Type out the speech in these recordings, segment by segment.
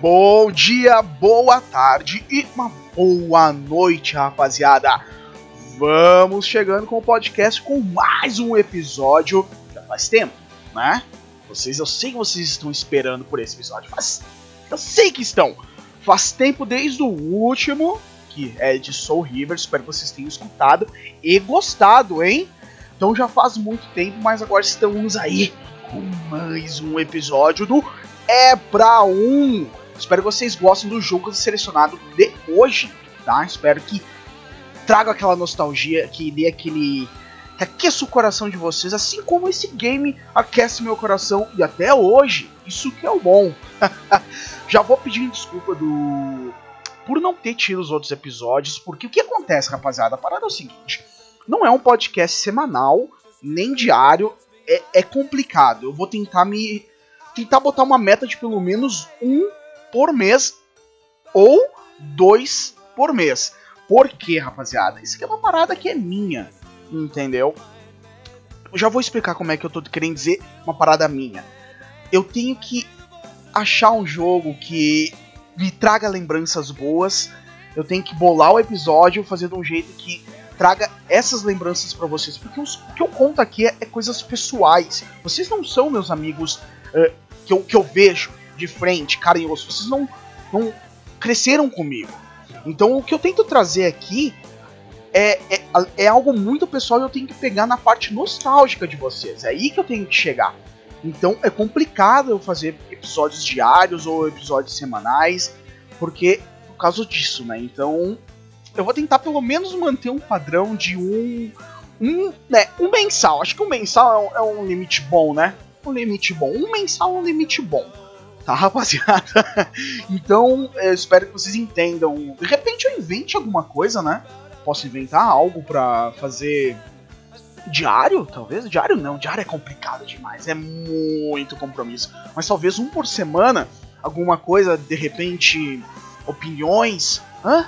Bom dia, boa tarde e uma boa noite, rapaziada. Vamos chegando com o podcast com mais um episódio. Já faz tempo, né? Vocês, eu sei que vocês estão esperando por esse episódio, mas eu sei que estão. Faz tempo desde o último, que é de Soul River, espero que vocês tenham escutado e gostado, hein? Então já faz muito tempo, mas agora estamos aí com mais um episódio do É Pra Um. Espero que vocês gostem do jogo selecionado de hoje, tá? Espero que traga aquela nostalgia, que dê aquele. que aqueça o coração de vocês, assim como esse game aquece meu coração e até hoje. Isso que é o bom. Já vou pedir desculpa do. por não ter tido os outros episódios, porque o que acontece, rapaziada? A parada é o seguinte: não é um podcast semanal, nem diário, é, é complicado. Eu vou tentar me. tentar botar uma meta de pelo menos um por mês ou dois por mês. Por quê, rapaziada? Isso aqui é uma parada que é minha, entendeu? Eu já vou explicar como é que eu tô querendo dizer uma parada minha. Eu tenho que achar um jogo que me traga lembranças boas. Eu tenho que bolar o episódio, fazer de um jeito que traga essas lembranças para vocês. Porque os, o que eu conto aqui é, é, coisas pessoais. Vocês não são meus amigos uh, que, eu, que eu vejo de frente, carinhoso. Vocês não, não cresceram comigo. Então o que eu tento trazer aqui é, é, é, algo muito pessoal e eu tenho que pegar na parte nostálgica de vocês. É aí que eu tenho que chegar. Então é complicado eu fazer episódios diários ou episódios semanais, porque por causa disso, né? Então eu vou tentar pelo menos manter um padrão de um. Um, né, um mensal. Acho que um mensal é um, é um limite bom, né? Um limite bom. Um mensal é um limite bom tá, rapaziada? então, eu espero que vocês entendam. De repente eu invente alguma coisa, né? Posso inventar algo para fazer diário, talvez? Diário não, diário é complicado demais, é muito compromisso. Mas talvez um por semana, alguma coisa, de repente, opiniões hã?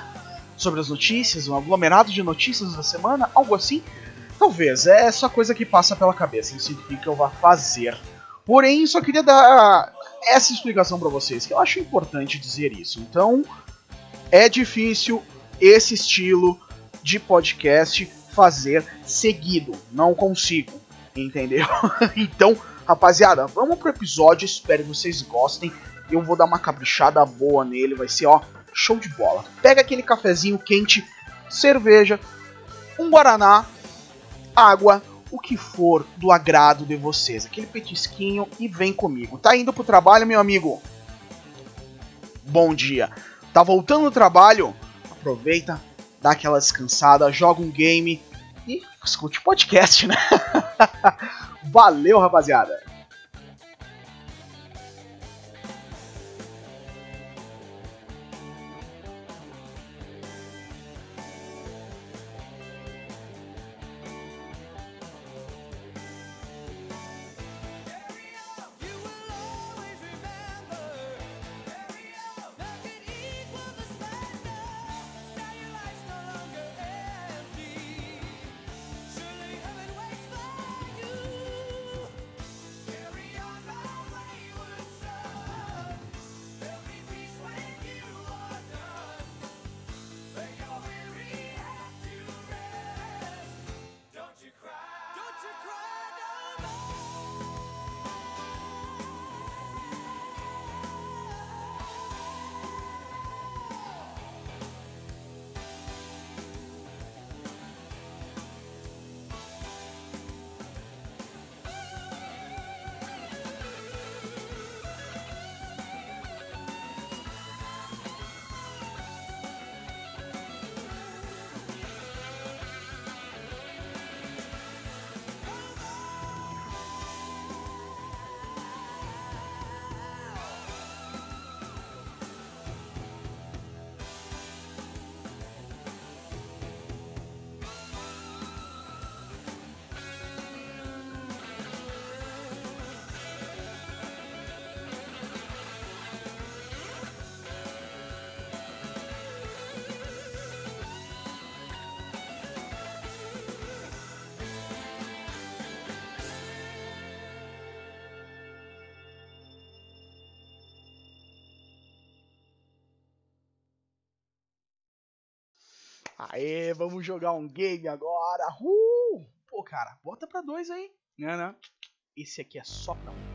sobre as notícias, um aglomerado de notícias da semana, algo assim. Talvez, é só coisa que passa pela cabeça, não significa que eu vá fazer. Porém, só queria dar essa explicação para vocês, que eu acho importante dizer isso. Então, é difícil esse estilo de podcast fazer seguido. Não consigo, entendeu? então, rapaziada, vamos pro episódio. Espero que vocês gostem. Eu vou dar uma caprichada boa nele. Vai ser, ó, show de bola. Pega aquele cafezinho quente, cerveja, um guaraná, água o que for do agrado de vocês, aquele petisquinho e vem comigo. Tá indo pro trabalho, meu amigo? Bom dia. Tá voltando do trabalho? Aproveita, dá aquela descansada, joga um game e escute podcast, né? Valeu, rapaziada. Aê, vamos jogar um game agora. Uh! Pô, cara, bota pra dois aí. Não, não. Esse aqui é só pra um.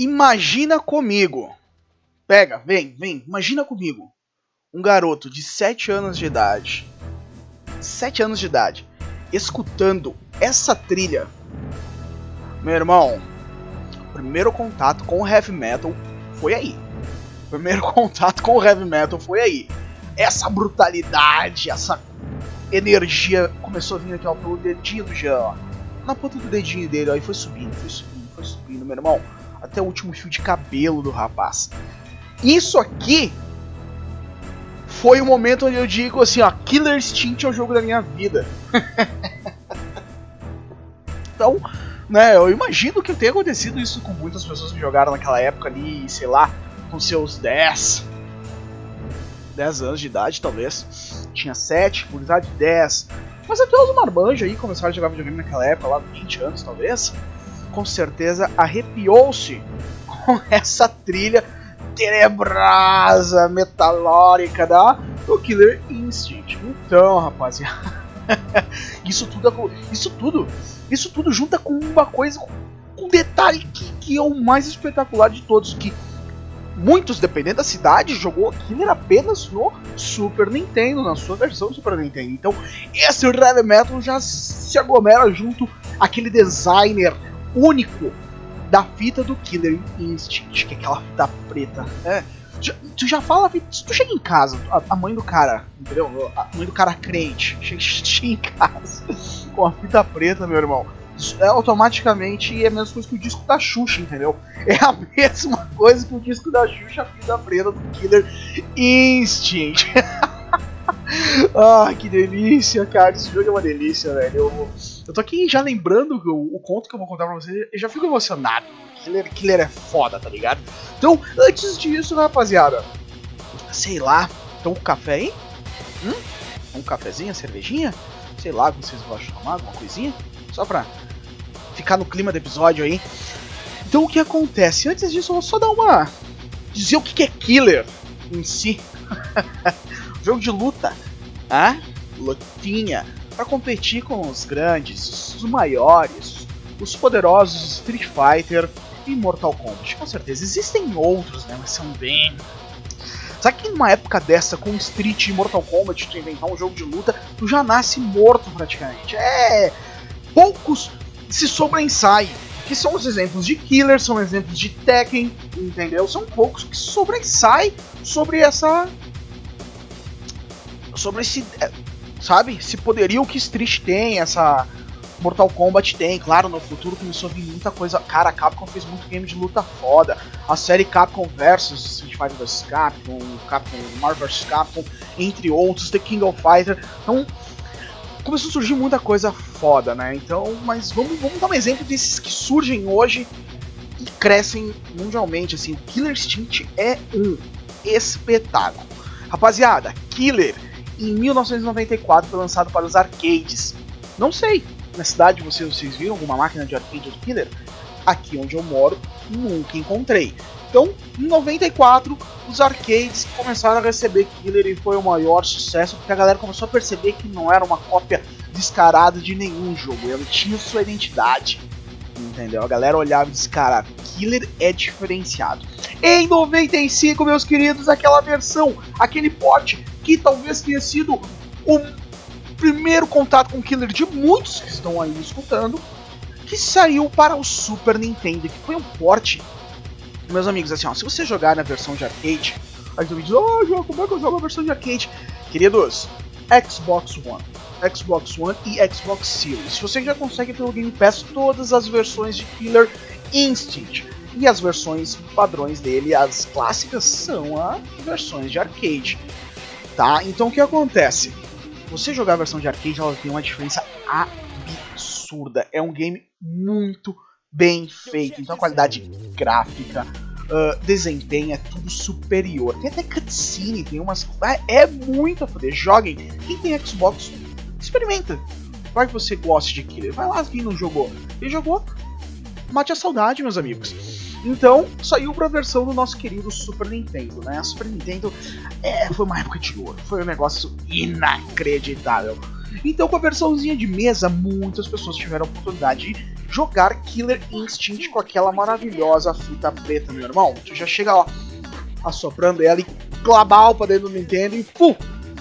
Imagina comigo. Pega, vem, vem, imagina comigo. Um garoto de 7 anos de idade. 7 anos de idade. Escutando essa trilha. Meu irmão, primeiro contato com o heavy metal foi aí. Primeiro contato com o heavy metal foi aí. Essa brutalidade, essa energia começou a vir aqui ó, pelo dedinho do Jean, ó. Na ponta do dedinho dele, ó, e foi subindo, foi subindo, foi subindo meu irmão, até o último fio de cabelo do rapaz. Isso aqui foi o momento onde eu digo assim, ó, Killer Instinct é o jogo da minha vida. então, né, eu imagino que tenha acontecido isso com muitas pessoas que jogaram naquela época ali, sei lá, com seus 10, 10 anos de idade, talvez. Tinha 7, por idade 10. Mas até os marmanjos aí começaram a jogar videogame naquela época, lá 20 anos talvez. Com certeza arrepiou-se com essa trilha tenebrosa, metalórica da do Killer Instinct. Então, rapaziada, isso tudo, isso tudo, isso tudo junta com uma coisa, um detalhe que, que é o mais espetacular de todos, que muitos, dependendo da cidade, jogou Killer apenas no Super Nintendo, na sua versão Super Nintendo. Então, esse Heavy Metal já se aglomera junto aquele designer único da fita do Killer Instinct, que é aquela fita preta. É, tu já fala, tu chega em casa, a, mãe do cara, entendeu? A mãe do cara crente, chega, chega em casa com a fita preta, meu irmão é automaticamente é a mesma coisa que o disco da Xuxa, entendeu? É a mesma coisa que o disco da Xuxa, a fita preta do Killer Instinct. ah, que delícia, cara. Esse jogo é uma delícia, velho. Eu, eu tô aqui já lembrando o, o conto que eu vou contar pra vocês. Eu já fico emocionado. Killer, Killer é foda, tá ligado? Então, antes disso, rapaziada, sei lá, então um café aí? Hum? Um cafezinho, cervejinha? Sei lá, vocês vão chamar, alguma coisinha? Só pra ficar no clima do episódio aí. Então o que acontece? Antes disso, eu vou só dar uma. dizer o que é killer em si. Jogo de luta, ah? lutinha, para competir com os grandes, os maiores, os poderosos Street Fighter e Mortal Kombat. Com certeza existem outros, né? Mas são bem. Sabe que numa época dessa, com Street e Mortal Kombat, tu inventar um jogo de luta, tu já nasce morto praticamente. É. Poucos se sobressaem. Que são os exemplos de Killer, são exemplos de Tekken, entendeu? São poucos que sobressaem sobre essa. Sobre esse. Sabe? Esse poderio que Street tem, essa. Mortal Kombat tem, claro, no futuro começou a vir muita coisa. Cara, a Capcom fez muito game de luta foda. A série Capcom vs Street Fighter vs Capcom, Capcom Marvel vs Capcom, entre outros, The King of Fighter. Então, começou a surgir muita coisa foda, né? Então, mas vamos, vamos dar um exemplo desses que surgem hoje e crescem mundialmente, assim. Killer Instinct é um espetáculo. Rapaziada, Killer em 1994 foi lançado para os arcades. Não sei, na cidade vocês, vocês viram alguma máquina de arcade do Killer? Aqui onde eu moro, nunca encontrei. Então, em 94, os arcades começaram a receber Killer e foi o maior sucesso, porque a galera começou a perceber que não era uma cópia descarada de nenhum jogo, ele tinha sua identidade. Entendeu? A galera olhava e disse, cara, Killer é diferenciado. Em 95, meus queridos, aquela versão, aquele porte que talvez tenha sido o primeiro contato com Killer de muitos que estão aí escutando, que saiu para o Super Nintendo, que foi um porte meus amigos, assim, ó, se você jogar na versão de arcade, aí tu me diz, oh, como é que eu jogo a versão de arcade? Queridos, Xbox One, Xbox One e Xbox Series. Você já consegue pelo Game Pass todas as versões de Killer Instinct. E as versões padrões dele, as clássicas, são as versões de arcade. Tá? Então o que acontece? Você jogar a versão de arcade, ela tem uma diferença absurda. É um game muito bem feito. Então a qualidade gráfica, uh, desempenho é tudo superior. Tem até cutscene, tem umas. É, é muito a foder. Joguem. Quem tem Xbox, experimenta. Vai que você goste de Killer. Vai lá, quem não jogou. Quem jogou, mate a saudade, meus amigos. Então, saiu pra versão do nosso querido Super Nintendo, né? A Super Nintendo é, foi uma época de ouro, foi um negócio inacreditável. Então, com a versãozinha de mesa, muitas pessoas tiveram a oportunidade de jogar Killer Instinct com aquela maravilhosa fita preta, meu irmão. Tu já chega lá assoprando ela e glabal pra dentro do Nintendo e fu!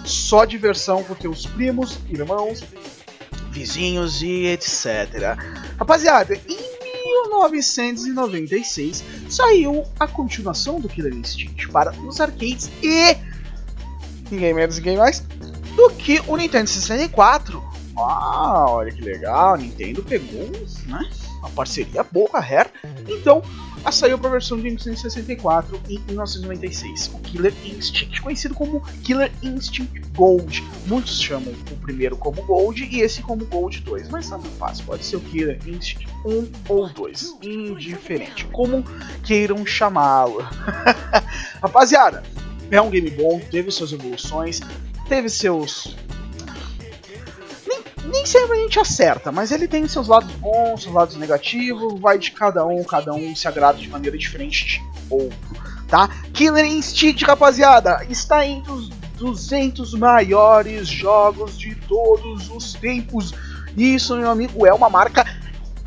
Só diversão com teus primos, irmãos, vizinhos e etc. Rapaziada, em 1996 saiu a continuação do Killer Instinct para os arcades e ninguém menos ninguém mais do que o Nintendo 64 ah, olha que legal, a Nintendo pegou né, uma parceria boa Rare. Então, a saiu para a versão de Nintendo 64 em 1996, o Killer Instinct, conhecido como Killer Instinct Gold. Muitos chamam o primeiro como Gold e esse como Gold 2, mas tanto faz, pode ser o Killer Instinct 1 ou 2, indiferente, como queiram chamá-lo. Rapaziada, é um game bom, teve suas evoluções, teve seus sempre a gente acerta, mas ele tem seus lados bons, seus lados negativos, vai de cada um, cada um se agrada de maneira diferente de outro, tá? Killer Instinct, rapaziada, está entre os 200 maiores jogos de todos os tempos. Isso, meu amigo, é uma marca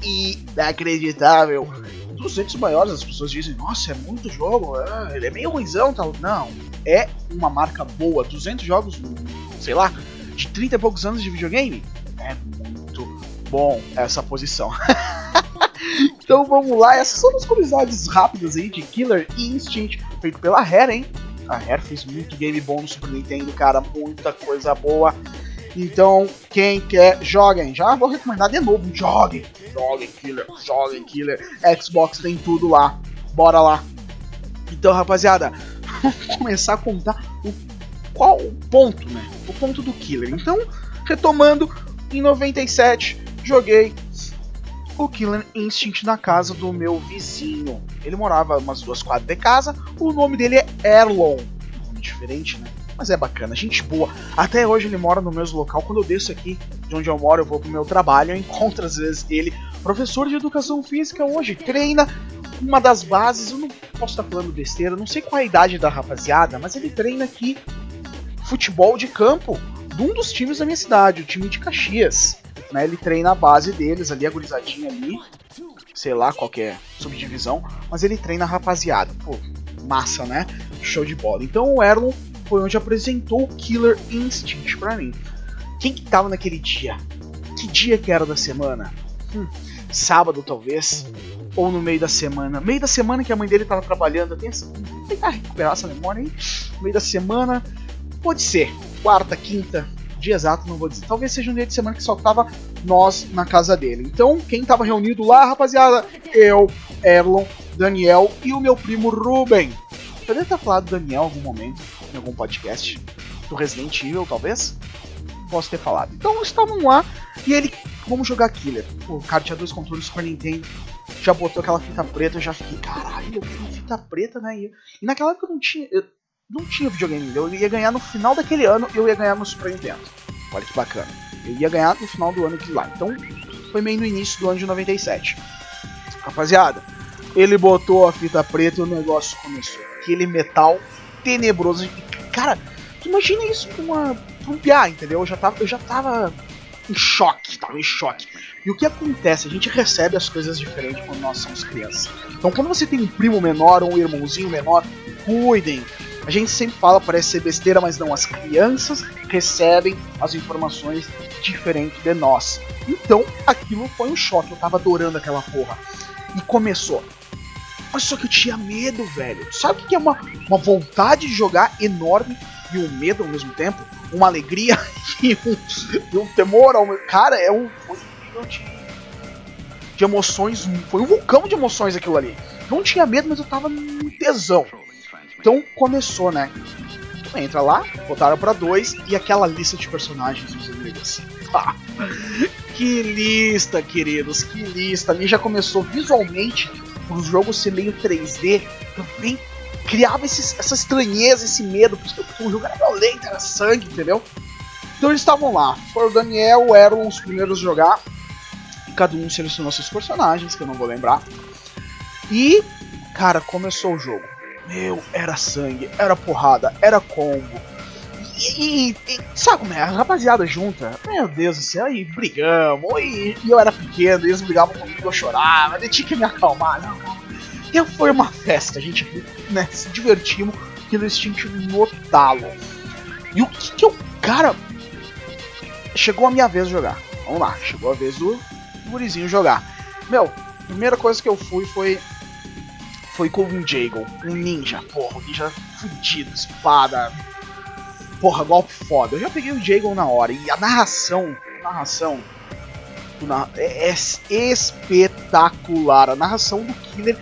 inacreditável. 200 maiores, as pessoas dizem, nossa, é muito jogo, é, ele é meio ruizão, tal. Não, é uma marca boa. 200 jogos, sei lá, de 30 e poucos anos de videogame, é muito bom essa posição. então vamos lá, essas são as curiosidades rápidas aí de Killer Instinct, feito pela Rare, hein? A Rare fez muito game bom no Super Nintendo, cara, muita coisa boa. Então, quem quer, joguem. Já vou recomendar de novo, joguem. Joguem Killer, joguem Killer. Xbox tem tudo lá. Bora lá. Então, rapaziada, vamos começar a contar o qual o ponto, né? O ponto do Killer. Então, retomando, em 97, joguei o Killer Instinct na casa do meu vizinho. Ele morava umas duas quadras de casa. O nome dele é Erlon. Nome diferente, né? Mas é bacana, gente boa. Até hoje ele mora no mesmo local. Quando eu desço aqui de onde eu moro, eu vou pro meu trabalho. Eu encontro às vezes ele, professor de educação física hoje, treina uma das bases. Eu não posso estar falando besteira, não sei qual é a idade da rapaziada, mas ele treina aqui futebol de campo de um dos times da minha cidade, o time de Caxias. Né, ele treina a base deles ali, a gurizadinha ali, sei lá qual é subdivisão, mas ele treina a rapaziada. Pô, massa, né? Show de bola. Então o Erlon foi onde apresentou o Killer Instinct pra mim. Quem que tava naquele dia? Que dia que era da semana? Hum, sábado talvez, ou no meio da semana. Meio da semana que a mãe dele tava trabalhando, tem essa, tentar recuperar essa memória aí. Meio da semana, pode ser quarta, quinta, dia exato, não vou dizer. Talvez seja um dia de semana que só tava nós na casa dele. Então, quem tava reunido lá, rapaziada? Eu, Erlon, Daniel e o meu primo Ruben. Eu devo ter falado do Daniel em algum momento, em algum podcast, do Resident Evil, talvez. Posso ter falado. Então, estavam lá e ele, vamos jogar Killer. O cara tinha dois controles Super Nintendo, já botou aquela fita preta, eu já fiquei, caralho, eu tenho fita preta, né? E naquela época eu não tinha. Eu, não tinha videogame. Eu ia ganhar no final daquele ano eu ia ganhar no Super Nintendo. Olha que bacana. Eu ia ganhar no final do ano de lá. Então foi meio no início do ano de 97. Rapaziada, ele botou a fita preta e o negócio começou. Aquele metal tenebroso. Cara, imagina isso pra, uma, um piá, entendeu? Eu já, tava, eu já tava em choque, tava em choque. E o que acontece? A gente recebe as coisas diferentes quando nós somos crianças. Então quando você tem um primo menor ou um irmãozinho menor, cuidem, a gente sempre fala, parece ser besteira, mas não, as crianças recebem as informações diferente de nós. Então, aquilo foi um choque, eu tava adorando aquela porra. E começou. Mas só que eu tinha medo, velho. Sabe o que é uma, uma vontade de jogar enorme e um medo ao mesmo tempo? Uma alegria e um, e um temor ao Cara, é um. Foi um de, de emoções. Foi um vulcão de emoções aquilo ali. Não tinha medo, mas eu tava num tesão. Então começou, né? Entra lá, botaram para dois e aquela lista de personagens, meus amigos. Ah, que lista, queridos, que lista. Ali já começou visualmente, o jogo ser meio 3D, também criava esses, essa estranheza, esse medo, porque o jogo era violento, era sangue, entendeu? Então eles estavam lá. Foi o Daniel, Erlon os primeiros a jogar. E cada um selecionou seus personagens, que eu não vou lembrar. E, cara, começou o jogo. Meu, era sangue, era porrada, era combo. E, e, e sabe como é? A rapaziada junta, meu Deus do céu, e brigamos, e, e eu era pequeno, e eles brigavam comigo, eu chorava, eu tinha que me acalmar, não, E foi uma festa, a gente né, se divertimos, que eles tinham no talo. E o que que eu. Cara, chegou a minha vez de jogar. Vamos lá, chegou a vez do gurizinho jogar. Meu, primeira coisa que eu fui foi foi com um Jago, um ninja. Porra, um ninja fudido, espada. Porra, golpe foda. Eu já peguei o Jago na hora. E a narração, a narração é, é espetacular. A narração do Killer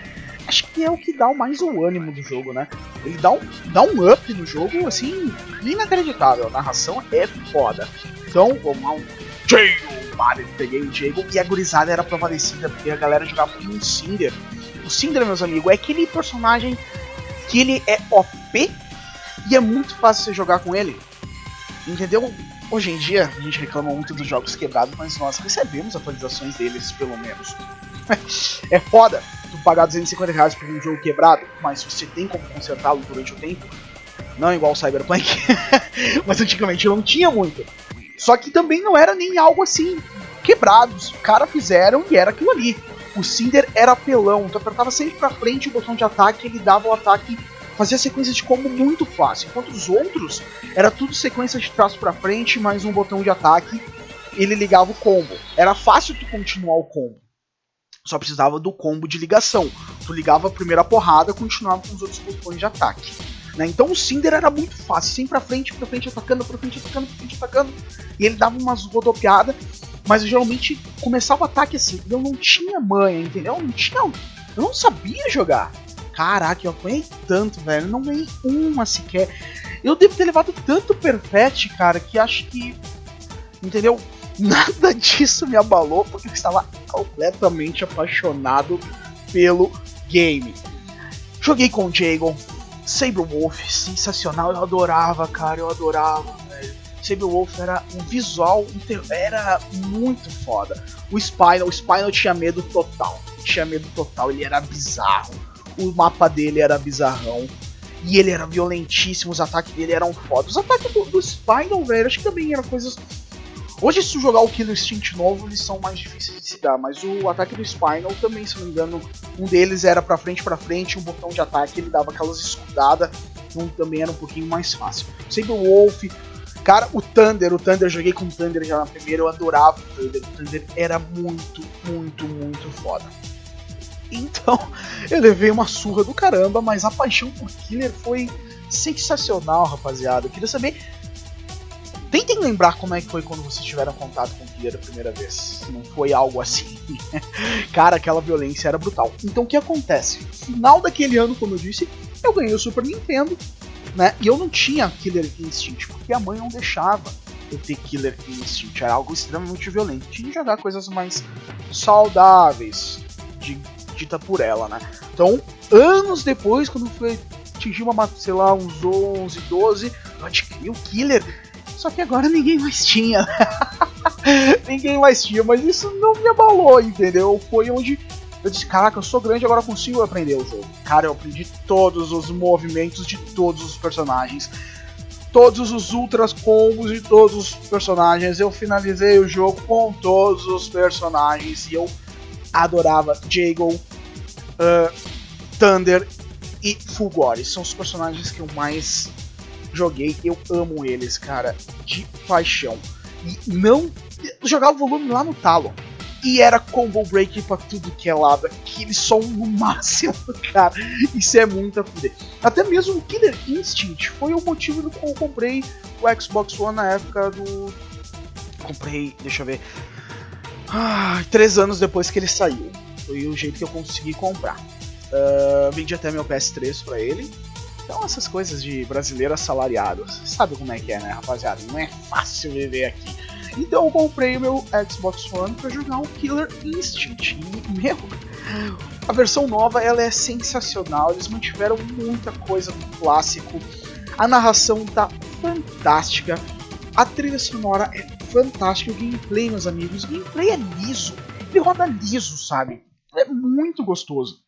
acho que é o que dá mais o ânimo do jogo, né? Ele dá um, dá um up no jogo, assim, inacreditável. A narração é foda. Então, vamos lá, um Jago, peguei o Jago e a gurizada era prevalecida, porque a galera jogava com um Cinder. O Cinder, meus amigos, é aquele personagem que ele é OP e é muito fácil você jogar com ele. Entendeu? Hoje em dia, a gente reclama muito dos jogos quebrados, mas nós recebemos atualizações deles, pelo menos. é foda tu pagar 250 reais por um jogo quebrado, mas você tem como consertá-lo durante o tempo. Não igual o Cyberpunk, mas antigamente não tinha muito. Só que também não era nem algo assim quebrado. Os caras fizeram e era aquilo ali. O Cinder era pelão, tu apertava sempre pra frente o botão de ataque ele dava o ataque, fazia sequência de combo muito fácil. Enquanto os outros era tudo sequência de trás para frente, mais um botão de ataque, ele ligava o combo. Era fácil tu continuar o combo só precisava do combo de ligação. Tu ligava a primeira porrada, continuava com os outros botões de ataque. Né? Então o Cinder era muito fácil, sempre pra frente, pra frente atacando, pra frente atacando, pra frente atacando. E ele dava umas rodopiadas, mas eu geralmente começava o ataque assim. Eu não tinha manha, entendeu? Eu não tinha. Eu não sabia jogar. Caraca, eu apanhei tanto, velho. Eu não ganhei uma sequer. Eu devo ter levado tanto perfect, cara, que acho que. Entendeu? Nada disso me abalou porque eu estava completamente apaixonado pelo game. Joguei com o Jagon, Wolf, sensacional, eu adorava, cara, eu adorava, velho. Wolf era um visual, era muito foda. O Spinal, o Spinal tinha medo total, tinha medo total, ele era bizarro. O mapa dele era bizarrão. E ele era violentíssimo, os ataques dele eram foda. Os ataques do, do Spinal, velho, acho que também eram coisas Hoje, se jogar o Killer Instinct novo, eles são mais difíceis de se dar, mas o ataque do Spinal também, se não me engano, um deles era pra frente para frente, um botão de ataque ele dava aquelas escudadas, um também era um pouquinho mais fácil. O Wolf, cara, o Thunder, o Thunder, eu joguei com o Thunder já na primeira, eu adorava o Thunder, o Thunder era muito, muito, muito foda. Então, eu levei uma surra do caramba, mas a paixão por Killer foi sensacional, rapaziada. Eu queria saber Tentem lembrar como é que foi quando vocês tiveram contato com o Killer a primeira vez. Não foi algo assim. Cara, aquela violência era brutal. Então o que acontece? Final daquele ano, como eu disse, eu ganhei o Super Nintendo, né? E eu não tinha Killer Instinct, porque a mãe não deixava eu ter Killer Instinct. Era algo extremamente violento. Tinha que jogar coisas mais saudáveis, de, dita por ela, né? Então, anos depois, quando eu fui atingir uma, sei lá, uns 11, 12, eu adquiri o Killer só que agora ninguém mais tinha. ninguém mais tinha, mas isso não me abalou, entendeu? Foi onde eu disse, caraca, eu sou grande, agora consigo aprender o jogo. Cara, eu aprendi todos os movimentos de todos os personagens. Todos os ultras combos de todos os personagens. Eu finalizei o jogo com todos os personagens. E eu adorava Jago, uh, Thunder e Fulgore. São os personagens que eu mais joguei, eu amo eles, cara, de paixão. E não. Jogar o volume lá no talo. E era combo break pra tudo que é lado. Aquele som no máximo, cara. Isso é muito a fuder. Até mesmo o Killer Instinct foi o motivo do qual eu comprei o Xbox One na época do. Comprei, deixa eu ver. Ah, três anos depois que ele saiu. Foi o jeito que eu consegui comprar. Uh, vendi até meu PS3 pra ele. Então essas coisas de brasileiro assalariado, você sabe como é que é, né, rapaziada? Não é fácil viver aqui. Então eu comprei o meu Xbox One para jogar o Killer Instinct. E, meu, a versão nova ela é sensacional. Eles mantiveram muita coisa do clássico. A narração tá fantástica. A trilha sonora é fantástica. O gameplay, meus amigos, o gameplay é liso. Ele roda liso, sabe? É muito gostoso.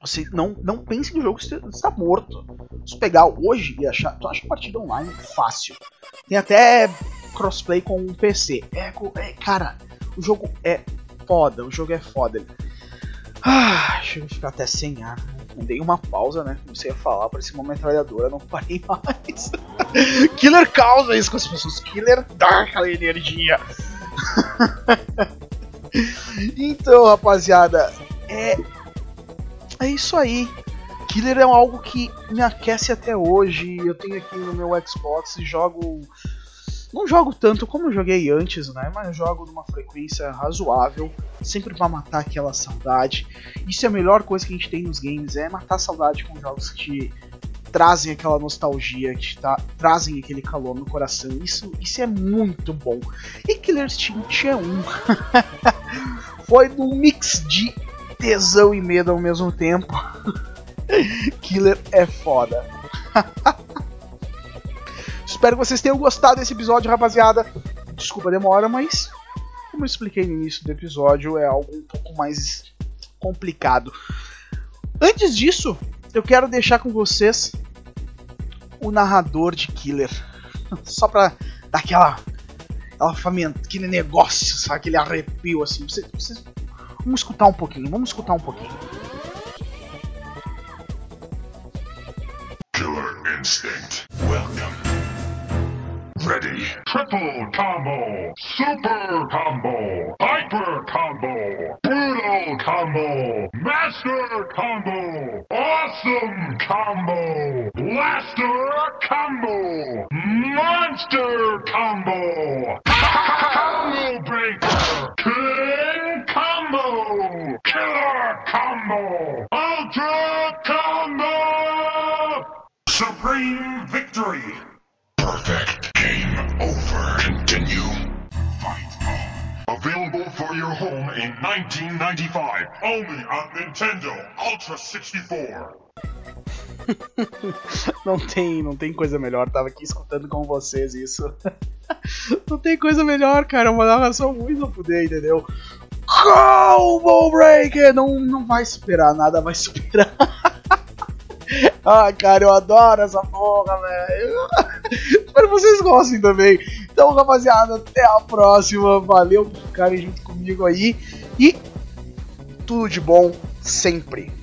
Você não, não pense que o jogo está morto. Se pegar hoje e achar. Tu acha partida online fácil. Tem até crossplay com um PC. É, é, cara, o jogo é foda. O jogo é foda. Ah, deixa eu ficar até sem ar. Dei uma pausa, né? Comecei a falar, parecia uma metralhadora, não parei mais. Killer causa isso com as pessoas. Killer dá aquela energia. então, rapaziada, é é isso aí. Killer é algo que me aquece até hoje. Eu tenho aqui no meu Xbox e jogo Não jogo tanto como joguei antes, né? Mas jogo numa frequência razoável, sempre para matar aquela saudade. Isso é a melhor coisa que a gente tem nos games, é matar saudade com jogos que trazem aquela nostalgia, que tá, trazem aquele calor no coração. Isso, isso é muito bom. E Killer Instinct é um. Foi um mix de tesão e medo ao mesmo tempo. Killer é foda. Espero que vocês tenham gostado desse episódio, rapaziada. Desculpa a demora, mas como eu expliquei no início do episódio, é algo um pouco mais complicado. Antes disso, eu quero deixar com vocês o narrador de Killer. Só pra dar aquela. aquela família, aquele negócio, sabe? Aquele arrepio assim. Vocês, vocês, vamos escutar um pouquinho, vamos escutar um pouquinho. Killer Instinct. Welcome. Ready. Triple combo. Super combo. Hyper combo. Brutal combo. Master combo. Awesome combo. Blaster combo. Monster combo. Combo breaker. King combo. Killer combo. Ultra combo. Supreme victory. In 1995. Only on Nintendo Ultra 64. não tem, não tem coisa melhor. Tava aqui escutando com vocês isso. não tem coisa melhor, cara. Uma narração muito fuder, entendeu? Combo Breaker! Não, não vai superar, nada vai superar. ah, cara, eu adoro essa porra, velho. Espero que vocês gostem também. Então, rapaziada, até a próxima. Valeu por ficarem junto comigo aí. E tudo de bom sempre.